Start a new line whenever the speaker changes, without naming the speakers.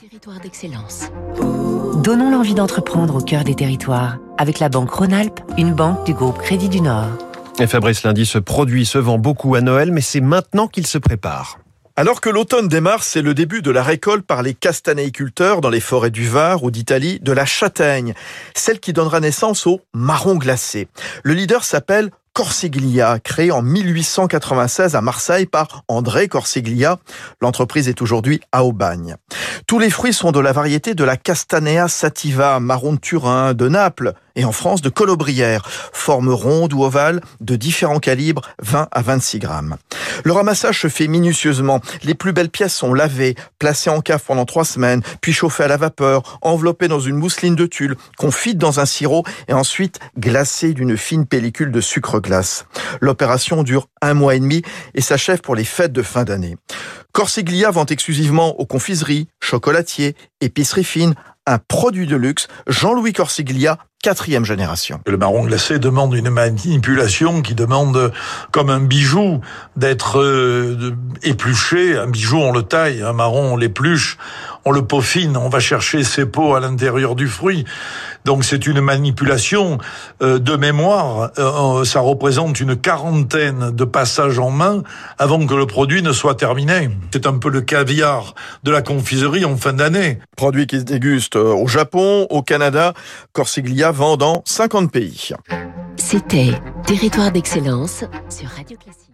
Territoire d'excellence.
Donnons l'envie d'entreprendre au cœur des territoires avec la banque Rhône-Alpes, une banque du groupe Crédit du Nord.
Et Fabrice Lundi, ce produit se vend beaucoup à Noël, mais c'est maintenant qu'il se prépare.
Alors que l'automne démarre, c'est le début de la récolte par les castanéiculteurs dans les forêts du Var ou d'Italie de la châtaigne, celle qui donnera naissance au marron glacé. Le leader s'appelle Corsiglia, créé en 1896 à Marseille par André Corsiglia. L'entreprise est aujourd'hui à Aubagne. Tous les fruits sont de la variété de la Castanea sativa, marron de Turin, de Naples et en France de Colobrière, forme ronde ou ovale, de différents calibres, 20 à 26 grammes. Le ramassage se fait minutieusement. Les plus belles pièces sont lavées, placées en cave pendant trois semaines, puis chauffées à la vapeur, enveloppées dans une mousseline de tulle, confite dans un sirop et ensuite glacées d'une fine pellicule de sucre glace. L'opération dure un mois et demi et s'achève pour les fêtes de fin d'année. Corsiglia vend exclusivement aux confiseries, chocolatiers, épiceries fines, un produit de luxe, Jean-Louis Corsiglia, quatrième génération.
Le marron glacé demande une manipulation qui demande, comme un bijou, d'être euh, épluché. Un bijou, on le taille, un marron, on l'épluche, on le peaufine, on va chercher ses peaux à l'intérieur du fruit. Donc c'est une manipulation euh, de mémoire. Euh, ça représente une quarantaine de passages en main avant que le produit ne soit terminé. C'est un peu le caviar de la confiserie en fin d'année.
Produit qui se déguste au Japon, au Canada, Corsiglia vend dans 50 pays.
C'était Territoire d'excellence sur Radio Classique.